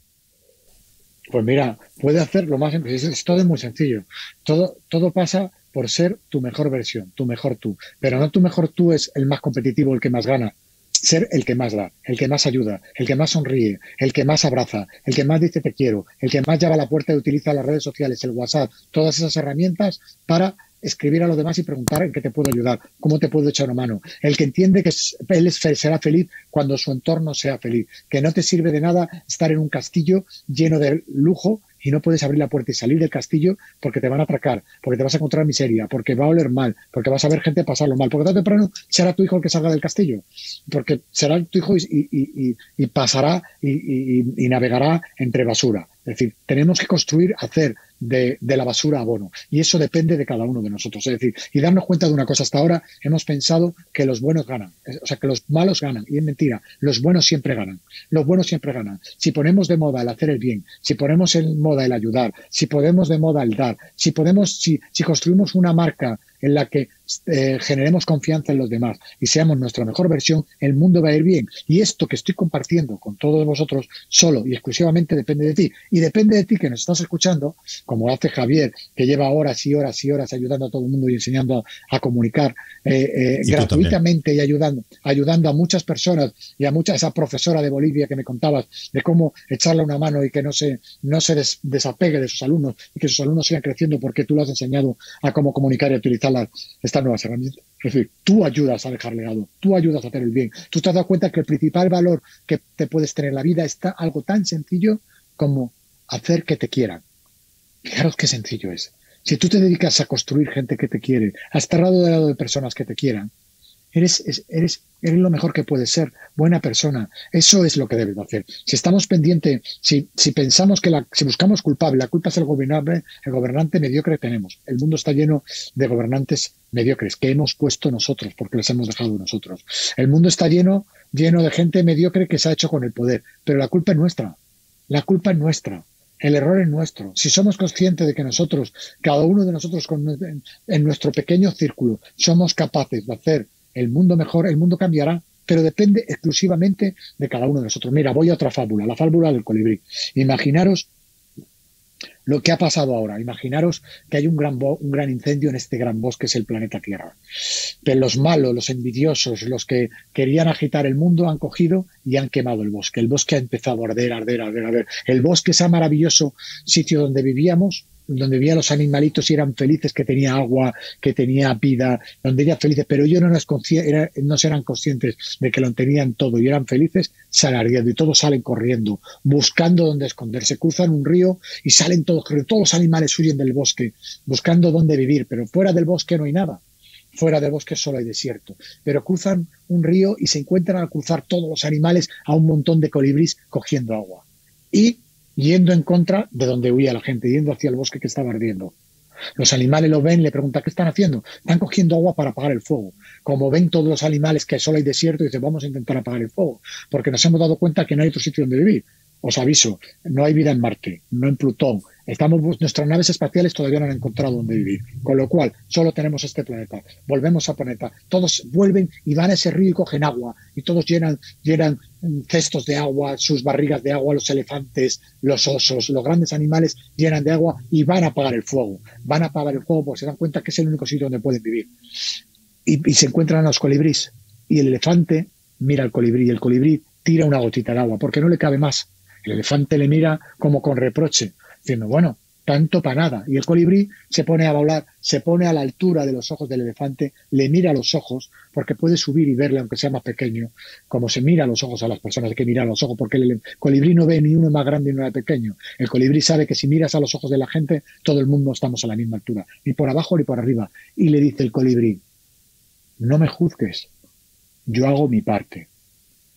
Pues mira, puede hacer lo más sencillo. todo es muy sencillo. Todo, todo pasa por ser tu mejor versión, tu mejor tú. Pero no tu mejor tú es el más competitivo, el que más gana ser el que más da, el que más ayuda, el que más sonríe, el que más abraza, el que más dice te quiero, el que más llama a la puerta y utiliza las redes sociales, el WhatsApp, todas esas herramientas para escribir a los demás y preguntar en qué te puedo ayudar, cómo te puedo echar una mano. El que entiende que él será feliz cuando su entorno sea feliz, que no te sirve de nada estar en un castillo lleno de lujo y no puedes abrir la puerta y salir del castillo porque te van a atracar, porque te vas a encontrar miseria, porque va a oler mal, porque vas a ver gente pasarlo mal, porque tarde o temprano será tu hijo el que salga del castillo, porque será tu hijo y, pasará y navegará entre basura. Es decir, tenemos que construir, hacer de, la basura abono. Y eso depende de cada uno de nosotros. Es decir, y darnos cuenta de una cosa, hasta ahora hemos pensado que los buenos ganan, o sea, que los malos ganan. Y es mentira, los buenos siempre ganan. Los buenos siempre ganan. Si ponemos de moda el hacer el bien, si ponemos en moda el ayudar, si ponemos de moda el dar, si podemos, si, si construimos una marca en la que eh, generemos confianza en los demás y seamos nuestra mejor versión, el mundo va a ir bien. Y esto que estoy compartiendo con todos vosotros solo y exclusivamente depende de ti. Y depende de ti que nos estás escuchando, como hace Javier, que lleva horas y horas y horas ayudando a todo el mundo y enseñando a, comunicar eh, eh, gratuitamente y ayudando, ayudando a muchas personas y a mucha esa profesora de Bolivia que me contabas de cómo echarle una mano y que no se, no se desapegue de sus alumnos y que sus alumnos sigan creciendo porque tú lo has enseñado a cómo comunicar y utilizar las, estas nuevas herramientas. Es decir, tú ayudas a dejar legado, tú ayudas a hacer el bien. Tú te has dado cuenta que el principal valor que te puedes tener en la vida está algo tan sencillo como hacer que te quieran. Fijaros qué sencillo es. Si tú te dedicas a construir gente que te quiere, a estar rodeado de personas que te quieran, Eres, eres, eres lo mejor que puedes ser, buena persona. Eso es lo que debes hacer. Si estamos pendientes, si, si pensamos que la, si buscamos culpable, la culpa es el gobernante, el gobernante mediocre tenemos. El mundo está lleno de gobernantes mediocres que hemos puesto nosotros, porque les hemos dejado nosotros. El mundo está lleno, lleno de gente mediocre que se ha hecho con el poder, pero la culpa es nuestra. La culpa es nuestra. El error es nuestro. Si somos conscientes de que nosotros, cada uno de nosotros en nuestro pequeño círculo, somos capaces de hacer el mundo mejor, el mundo cambiará, pero depende exclusivamente de cada uno de nosotros. Mira, voy a otra fábula, la fábula del colibrí. Imaginaros lo que ha pasado ahora. Imaginaros que hay un gran, un gran incendio en este gran bosque, es el planeta Tierra. Pero los malos, los envidiosos, los que querían agitar el mundo han cogido y han quemado el bosque. El bosque ha empezado a arder, arder, arder, arder. El bosque, ese maravilloso sitio donde vivíamos, donde vivían los animalitos y eran felices, que tenía agua, que tenía vida, donde eran felices, pero ellos no, no eran conscientes de que lo tenían todo y eran felices, salen ardiendo y todos salen corriendo, buscando dónde esconderse, cruzan un río y salen todos todos los animales huyen del bosque, buscando dónde vivir, pero fuera del bosque no hay nada. Fuera del bosque solo hay desierto, pero cruzan un río y se encuentran al cruzar todos los animales a un montón de colibrís cogiendo agua. Y yendo en contra de donde huía la gente, yendo hacia el bosque que estaba ardiendo. Los animales lo ven le preguntan, ¿qué están haciendo? Están cogiendo agua para apagar el fuego. Como ven todos los animales que solo hay desierto, dicen, vamos a intentar apagar el fuego, porque nos hemos dado cuenta que no hay otro sitio donde vivir. Os aviso, no hay vida en Marte, no en Plutón. Estamos, nuestras naves espaciales todavía no han encontrado dónde vivir. Con lo cual, solo tenemos este planeta. Volvemos a planeta. Todos vuelven y van a ese río y cogen agua. Y todos llenan, llenan mm, cestos de agua, sus barrigas de agua, los elefantes, los osos, los grandes animales llenan de agua y van a apagar el fuego. Van a apagar el fuego porque se dan cuenta que es el único sitio donde pueden vivir. Y, se encuentran los colibrís. Y el elefante mira al colibrí y el colibrí tira una gotita de agua porque no le cabe más el elefante le mira como con reproche, diciendo, bueno, tanto para nada. Y el colibrí se pone a volar, se pone a la altura de los ojos del elefante, le mira a los ojos, porque puede subir y verle aunque sea más pequeño, como se mira a los ojos a las personas, hay que mirar los ojos, porque el colibrí no ve ni uno más grande ni uno más pequeño. El colibrí sabe que si miras a los ojos de la gente, todo el mundo estamos a la misma altura, ni por abajo ni por arriba. Y le dice el colibrí, no me juzgues, yo hago mi parte.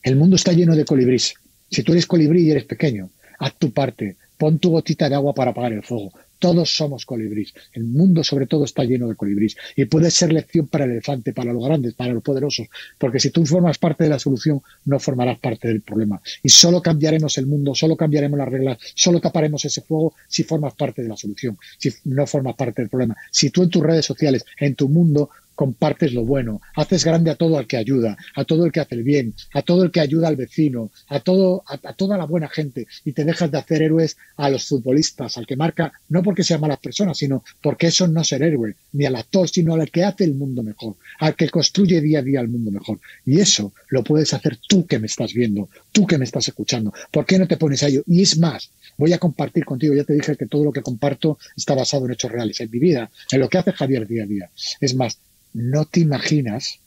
El mundo está lleno de colibrís, si tú eres colibrí y eres pequeño, haz tu parte, pon tu gotita de agua para apagar el fuego. Todos somos colibrís. El mundo sobre todo está lleno de colibrís. Y puede ser lección para el elefante, para los grandes, para los poderosos. Porque si tú formas parte de la solución, no formarás parte del problema. Y solo cambiaremos el mundo, solo cambiaremos las reglas, solo taparemos ese fuego si formas parte de la solución, si no formas parte del problema. Si tú en tus redes sociales, en tu mundo, compartes lo bueno, haces grande a todo el que ayuda, a todo el que hace el bien, a todo el que ayuda al vecino, a todo, a, toda la buena gente, y te dejas de hacer héroes a los futbolistas, al que marca, no porque sean malas personas, sino porque eso no ser héroe, ni al actor, sino al que hace el mundo mejor, al que construye día a día el mundo mejor. Y eso lo puedes hacer tú que me estás viendo, tú que me estás escuchando. ¿Por qué no te pones a ello? Y es más, voy a compartir contigo, ya te dije que todo lo que comparto está basado en hechos reales, en mi vida, en lo que hace Javier día a día. Es más, no te imaginas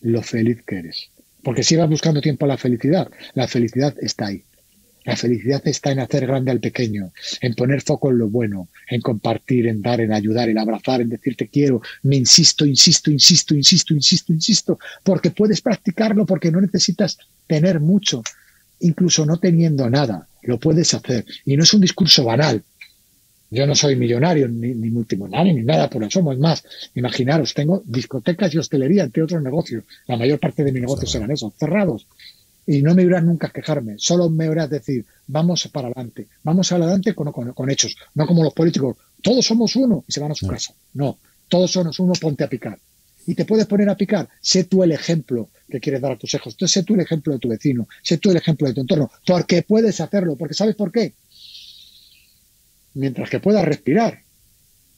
lo feliz que eres. Porque si vas buscando tiempo a la felicidad, la felicidad está ahí. La felicidad está en hacer grande al pequeño, en poner foco en lo bueno, en compartir, en dar, en ayudar, en abrazar, en decirte quiero, me insisto, insisto, insisto, insisto, insisto, insisto, porque puedes practicarlo, porque no necesitas tener mucho, incluso no teniendo nada, lo puedes hacer. Y no es un discurso banal, yo no soy millonario, ni, ni multimillonario, ni nada por eso. Es más, imaginaros, tengo discotecas y hostelería, entre otros negocios. La mayor parte de mis negocios eran esos, cerrados. Y no me irás nunca a quejarme, solo me a decir, vamos para adelante, vamos adelante con, con, hechos, no como los políticos, todos somos uno y se van a su casa. No, todos somos uno, ponte a picar. Y te puedes poner a picar, sé tú el ejemplo que quieres dar a tus hijos, sé tú el ejemplo de tu vecino, sé tú el ejemplo de tu entorno, porque puedes hacerlo, porque ¿sabes por qué? Mientras que puedas respirar,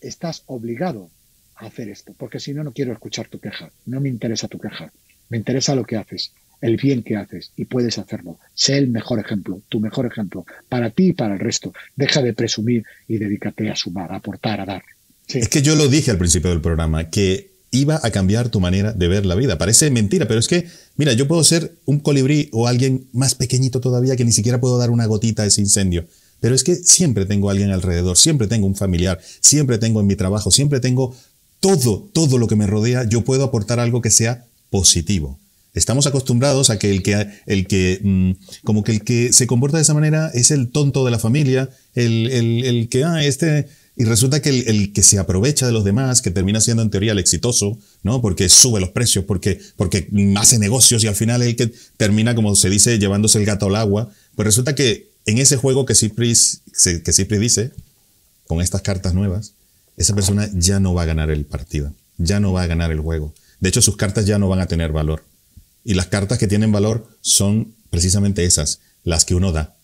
estás obligado a hacer esto, porque si no, no quiero escuchar tu queja, no me interesa tu queja, me interesa lo que haces, el bien que haces y puedes hacerlo. Sé el mejor ejemplo, tu mejor ejemplo, para ti y para el resto. Deja de presumir y dedícate a sumar, a aportar, a dar. Es que yo lo dije al principio del programa, que iba a cambiar tu manera de ver la vida. Parece mentira, pero es que, mira, yo puedo ser un colibrí o alguien más pequeñito todavía que ni siquiera puedo dar una gotita a ese incendio. Pero es que siempre tengo alguien alrededor, siempre tengo un familiar, siempre tengo en mi trabajo, siempre tengo todo, todo lo que me rodea, yo puedo aportar algo que sea positivo. Estamos acostumbrados a que el que, el que, mm, como que el que se comporta de esa manera es el tonto de la familia, el, el, que, ah, este, y resulta que el, que se aprovecha de los demás, que termina siendo en teoría el exitoso, ¿no? Porque sube los precios, porque, porque hace negocios y al final el que termina, como se dice, llevándose el gato al agua, pues resulta que en ese juego que Cipris, que dice, con estas cartas nuevas, esa persona ya no va a ganar el partido, ya no va a ganar el juego. De hecho, sus cartas ya no van a tener valor. Y las cartas que tienen valor son precisamente esas, las que uno da.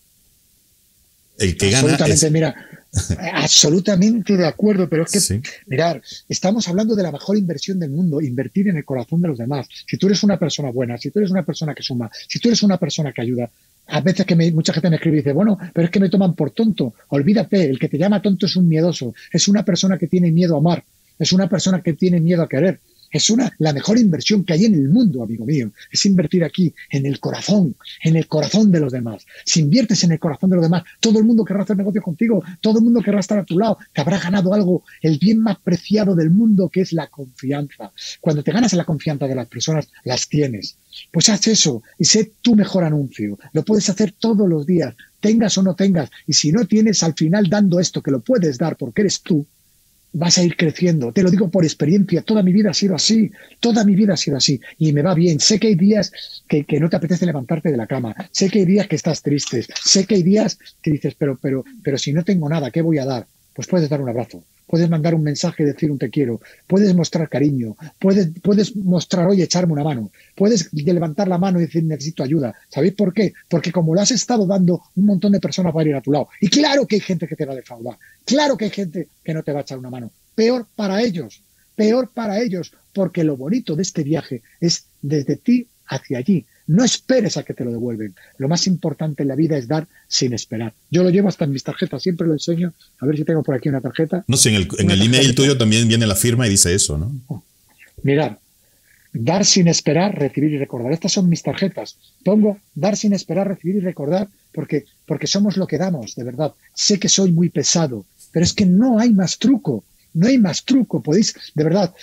El que gana. Es... Mira, [laughs] Absolutamente de acuerdo, pero es que, mirar, estamos hablando de la mejor inversión del mundo, invertir en el corazón de los demás. Si tú eres una persona buena, si tú eres una persona que suma, si tú eres una persona que ayuda, a veces que mucha gente me escribe y dice, bueno, pero es que me toman por tonto. Olvídate, el que te llama tonto es un miedoso, es una persona que tiene miedo a amar, es una persona que tiene miedo a querer. Es una, la mejor inversión que hay en el mundo, amigo mío. Es invertir aquí, en el corazón, en el corazón de los demás. Si inviertes en el corazón de los demás, todo el mundo querrá hacer negocio contigo, todo el mundo querrá estar a tu lado, te habrá ganado algo, el bien más preciado del mundo, que es la confianza. Cuando te ganas la confianza de las personas, las tienes. Pues haz eso y sé tu mejor anuncio. Lo puedes hacer todos los días, tengas o no tengas. Y si no tienes, al final dando esto, que lo puedes dar porque eres tú, vas a ir creciendo. Te lo digo por experiencia, toda mi vida ha sido así, toda mi vida ha sido así y me va bien. Sé que hay días que, no te apetece levantarte de la cama, sé que hay días que estás triste, sé que hay días que dices, pero, pero, pero si no tengo nada, ¿qué voy a dar? Pues puedes dar un abrazo, puedes mandar un mensaje y decir un te quiero, puedes mostrar cariño, puedes, puedes mostrar, oye, echarme una mano, puedes levantar la mano y decir necesito ayuda. ¿Sabéis por qué? Porque como lo has estado dando, un montón de personas van a ir a tu lado. Y claro que hay gente que te va a defraudar, claro que hay gente que no te va a echar una mano. Peor para ellos, peor para ellos, porque lo bonito de este viaje es desde ti hacia allí. No esperes a que te lo devuelven. Lo más importante en la vida es dar sin esperar. Yo lo llevo hasta en mis tarjetas, siempre lo enseño. A ver si tengo por aquí una tarjeta. No sé, en el, email tuyo también viene la firma y dice eso, ¿no? Oh, mirad, dar sin esperar, recibir y recordar. Estas son mis tarjetas. Pongo dar sin esperar, recibir y recordar porque, porque somos lo que damos, de verdad. Sé que soy muy pesado, pero es que no hay más truco. No hay más truco. Podéis, de verdad,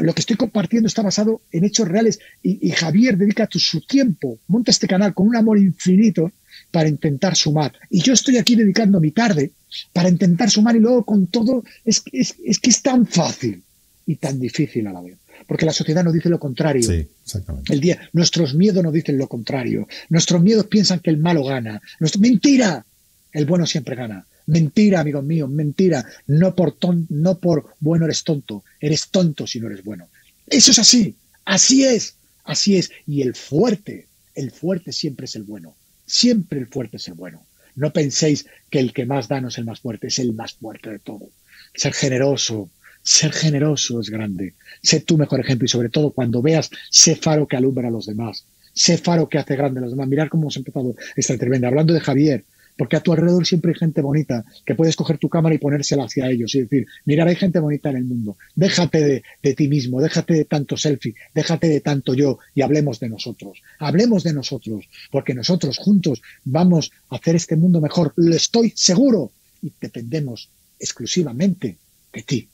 lo que estoy compartiendo está basado en hechos reales y, Javier dedica su tiempo, monta este canal con un amor infinito para intentar sumar. Y yo estoy aquí dedicando mi tarde para intentar sumar y luego con todo, es, es, es que es tan fácil y tan difícil a la vez. Porque la sociedad nos dice lo contrario. Sí, exactamente. El día, nuestros miedos nos dicen lo contrario. Nuestros miedos piensan que el malo gana. Nuestro, mentira. El bueno siempre gana. Mentira, amigos míos, mentira. No por, ton, no por bueno eres tonto, eres tonto si no eres bueno. Eso es así, así es, así es. Y el fuerte, el fuerte siempre es el bueno. Siempre el fuerte es el bueno. No penséis que el que más da no es el más fuerte, es el más fuerte de todo. Ser generoso, ser generoso es grande. Sé tu mejor ejemplo y sobre todo cuando veas, sé faro que alumbra a los demás. Sé faro que hace grande a los demás. Mirar cómo hemos empezado esta entrevista. Hablando de Javier, porque a tu alrededor siempre hay gente bonita que puedes coger tu cámara y ponérsela hacia ellos y decir, mira, hay gente bonita en el mundo, déjate de, ti mismo, déjate de tanto selfie, déjate de tanto yo y hablemos de nosotros, hablemos de nosotros, porque nosotros juntos vamos a hacer este mundo mejor, lo estoy seguro y dependemos exclusivamente de ti.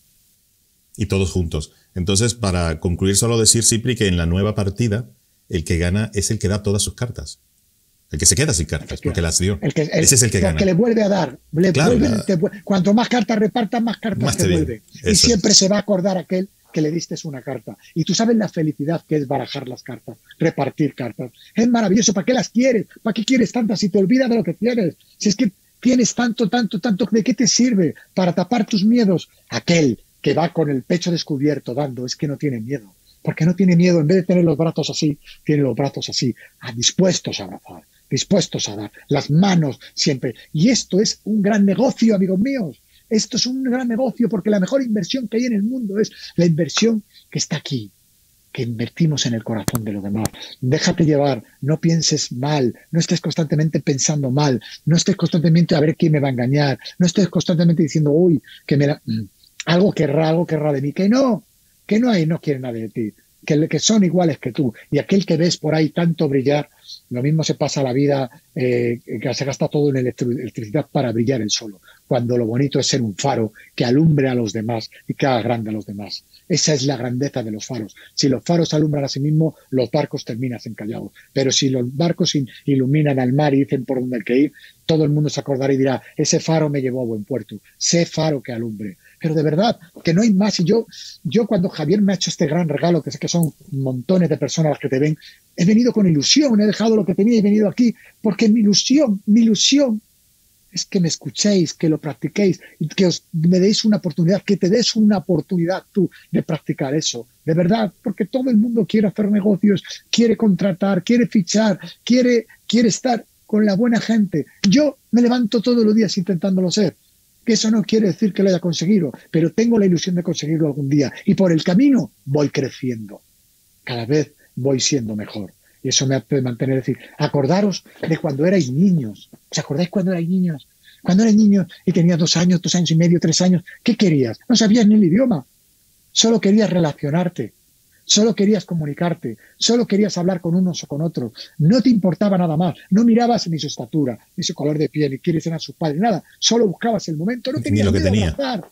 Y todos juntos. Entonces, para concluir, solo decir, Cipri, que en la nueva partida, el que gana es el que da todas sus cartas. El que se queda sin cartas, porque las dio. Ese es el que gana. El que le vuelve a dar. cuanto más cartas repartas, más cartas te, vuelve. y siempre se va a acordar aquel que le diste una carta. Y tú sabes la felicidad que es barajar las cartas, repartir cartas. Es maravilloso. ¿Para qué las quieres? ¿Para qué quieres tantas si te olvidas de lo que tienes? Si es que tienes tanto, tanto, tanto, ¿de qué te sirve? Para tapar tus miedos. Aquel que va con el pecho descubierto dando es que no tiene miedo. Porque no tiene miedo, en vez de tener los brazos así, tiene los brazos así, dispuestos a abrazar dispuestos a dar, las manos siempre. Y esto es un gran negocio, amigos míos. Esto es un gran negocio porque la mejor inversión que hay en el mundo es la inversión que está aquí, que invertimos en el corazón de los demás. Déjate llevar, no pienses mal, no estés constantemente pensando mal, no estés constantemente a ver quién me va a engañar, no estés constantemente diciendo, uy, que me mm, algo querrá, algo querrá de mí, que no, que no hay, no quiere nadie de ti, que, que son iguales que tú. Y aquel que ves por ahí tanto brillar, lo mismo se pasa la vida, eh, que se gasta todo en electricidad para brillar el solo, cuando lo bonito es ser un faro que alumbre a los demás y que haga grande a los demás. Esa es la grandeza de los faros. Si los faros alumbran a sí mismos, los barcos terminan encallados. Pero si los barcos iluminan al mar y dicen por dónde hay que ir, todo el mundo se acordará y dirá, ese faro me llevó a buen puerto, sé faro que alumbre pero de verdad que no hay más. Y yo, yo cuando Javier me ha hecho este gran regalo, que sé que son montones de personas las que te ven, he venido con ilusión, he dejado lo que tenía y he venido aquí, porque mi ilusión, mi ilusión es que me escuchéis, que lo practiquéis que os, me deis una oportunidad, que te des una oportunidad tú de practicar eso, de verdad, porque todo el mundo quiere hacer negocios, quiere contratar, quiere fichar, quiere, quiere estar con la buena gente. Yo me levanto todos los días intentándolo ser que eso no quiere decir que lo haya conseguido, pero tengo la ilusión de conseguirlo algún día. Y por el camino voy creciendo. Cada vez voy siendo mejor. Y eso me hace mantener, decir, acordaros de cuando erais niños. ¿Os acordáis cuando erais niños? Cuando erais niños y tenías dos años, dos años y medio, tres años, ¿qué querías? No sabías ni el idioma. Solo querías relacionarte. Solo querías comunicarte, solo querías hablar con unos o con otros, no te importaba nada más, no mirabas ni su estatura, ni su color de piel, ni quiénes eran sus padres, nada, solo buscabas el momento, no tenías miedo a abrazar,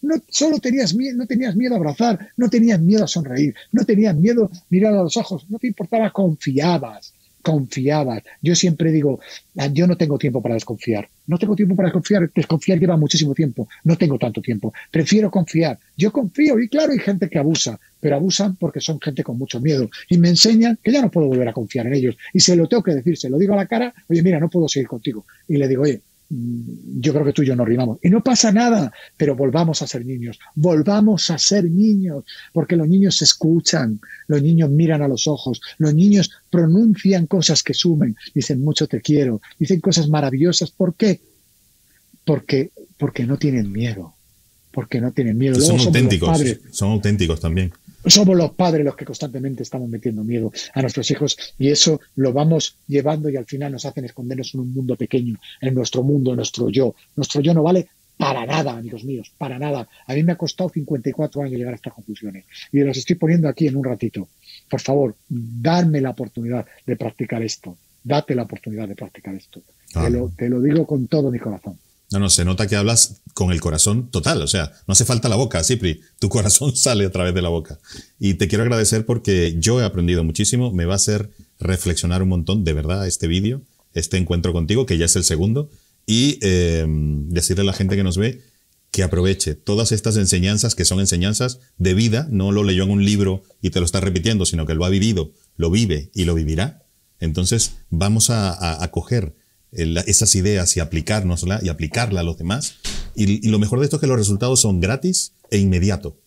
no solo tenías miedo, no tenías miedo a abrazar, no tenías miedo a sonreír, no tenías miedo a mirar a los ojos, no te importaba, confiabas, confiabas. Yo siempre digo, ah, yo no tengo tiempo para desconfiar. No tengo tiempo para desconfiar. Desconfiar lleva muchísimo tiempo. No tengo tanto tiempo. Prefiero confiar. Yo confío y claro, hay gente que abusa, pero abusan porque son gente con mucho miedo y me enseñan que ya no puedo volver a confiar en ellos. Y se lo tengo que decir, se lo digo a la cara, oye, mira, no puedo seguir contigo. Y le digo, oye, yo creo que tú y yo nos rimamos. Y no pasa nada, pero volvamos a ser niños, volvamos a ser niños, porque los niños se escuchan, los niños miran a los ojos, los niños pronuncian cosas que sumen, dicen mucho te quiero, dicen cosas maravillosas. ¿Por qué? Porque, porque no tienen miedo, porque no tienen miedo. son auténticos, son auténticos también somos los padres los que constantemente estamos metiendo miedo a nuestros hijos y eso lo vamos llevando y al final nos hacen escondernos en un mundo pequeño, en nuestro mundo, en nuestro yo. Nuestro yo no vale para nada, amigos míos, para nada. A mí me ha costado 54 años llegar a estas conclusiones y los estoy poniendo aquí en un ratito. Por favor, darme la oportunidad de practicar esto. Date la oportunidad de practicar esto. Te, lo, te lo digo con todo mi corazón. No, no, se nota que hablas con el corazón total, o sea, no hace falta la boca, Cipri, tu corazón [laughs] sale a través de la boca. Y te quiero agradecer porque yo he aprendido muchísimo, me va a hacer reflexionar un montón, de verdad, este vídeo, este encuentro contigo, que ya es el segundo, y eh, decirle a la gente que nos ve que aproveche todas estas enseñanzas, que son enseñanzas de vida, no lo leyó en un libro y te lo está repitiendo, sino que lo ha vivido, lo vive y lo vivirá. Entonces vamos a, a coger esas ideas y aplicárnosla y aplicarla a los demás. Y, lo mejor de esto es que los resultados son gratis e inmediato.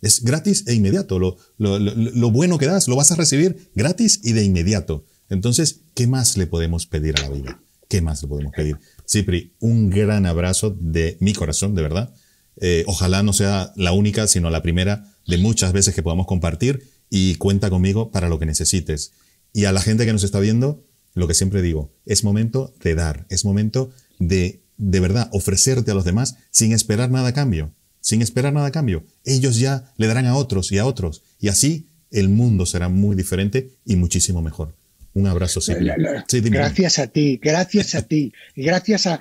Es gratis e inmediato. Lo, lo, bueno que das lo vas a recibir gratis y de inmediato. Entonces, ¿qué más le podemos pedir a la vida? ¿Qué más le podemos pedir? Cipri, un gran abrazo de mi corazón, de verdad. Eh, ojalá no sea la única, sino la primera de muchas veces que podamos compartir y cuenta conmigo para lo que necesites. Y a la gente que nos está viendo, lo que siempre digo, es momento de dar, es momento de de verdad ofrecerte a los demás sin esperar nada a cambio, sin esperar nada a cambio. Ellos ya le darán a otros y a otros y así el mundo será muy diferente y muchísimo mejor. Un abrazo, Silvia. gracias a ti, gracias a ti, y gracias a,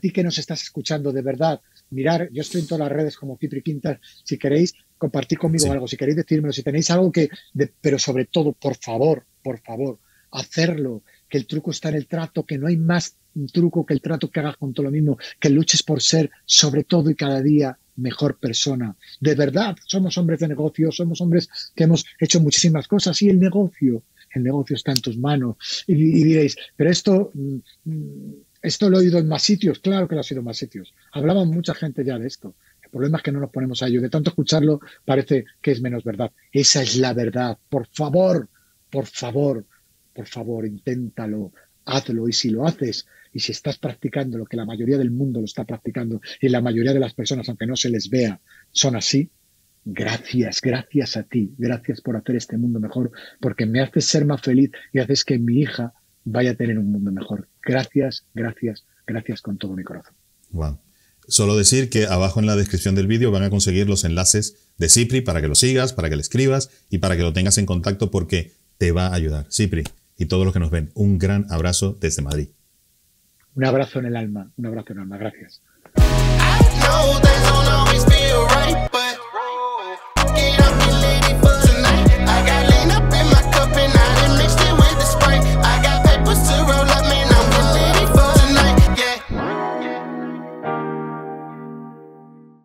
ti que nos estás escuchando, de verdad. Mirar, yo estoy en todas las redes como Cipri Quintas. Si queréis compartir conmigo algo, si queréis decírmelo, si tenéis algo que, pero sobre todo, por favor, por favor, hacerlo que el truco está en el trato, que no hay más truco que el trato que hagas con todo lo mismo, que luches por ser sobre todo y cada día mejor persona. De verdad, somos hombres de negocio, somos hombres que hemos hecho muchísimas cosas y el negocio, el negocio está en tus manos. Y, diréis, pero esto, mm, esto lo he oído en más sitios, claro que lo ha sido en más sitios. Hablaba mucha gente ya de esto. El problema es que no nos ponemos a ello. De tanto escucharlo parece que es menos verdad. Esa es la verdad. Por favor, por favor, por favor, inténtalo, hazlo y si lo haces y si estás practicando lo que la mayoría del mundo lo está practicando y la mayoría de las personas, aunque no se les vea, son así, gracias, gracias a ti, gracias por hacer este mundo mejor, porque me haces ser más feliz y haces que mi hija vaya a tener un mundo mejor. Gracias, gracias, gracias con todo mi corazón. Wow. Solo decir que abajo en la descripción del vídeo van a conseguir los enlaces de Cipri para que lo sigas, para que le escribas y para que lo tengas en contacto porque te va a ayudar. Cipri, y todos los que nos ven. Un gran abrazo desde Madrid. Un abrazo en el alma, un abrazo en el alma. Gracias.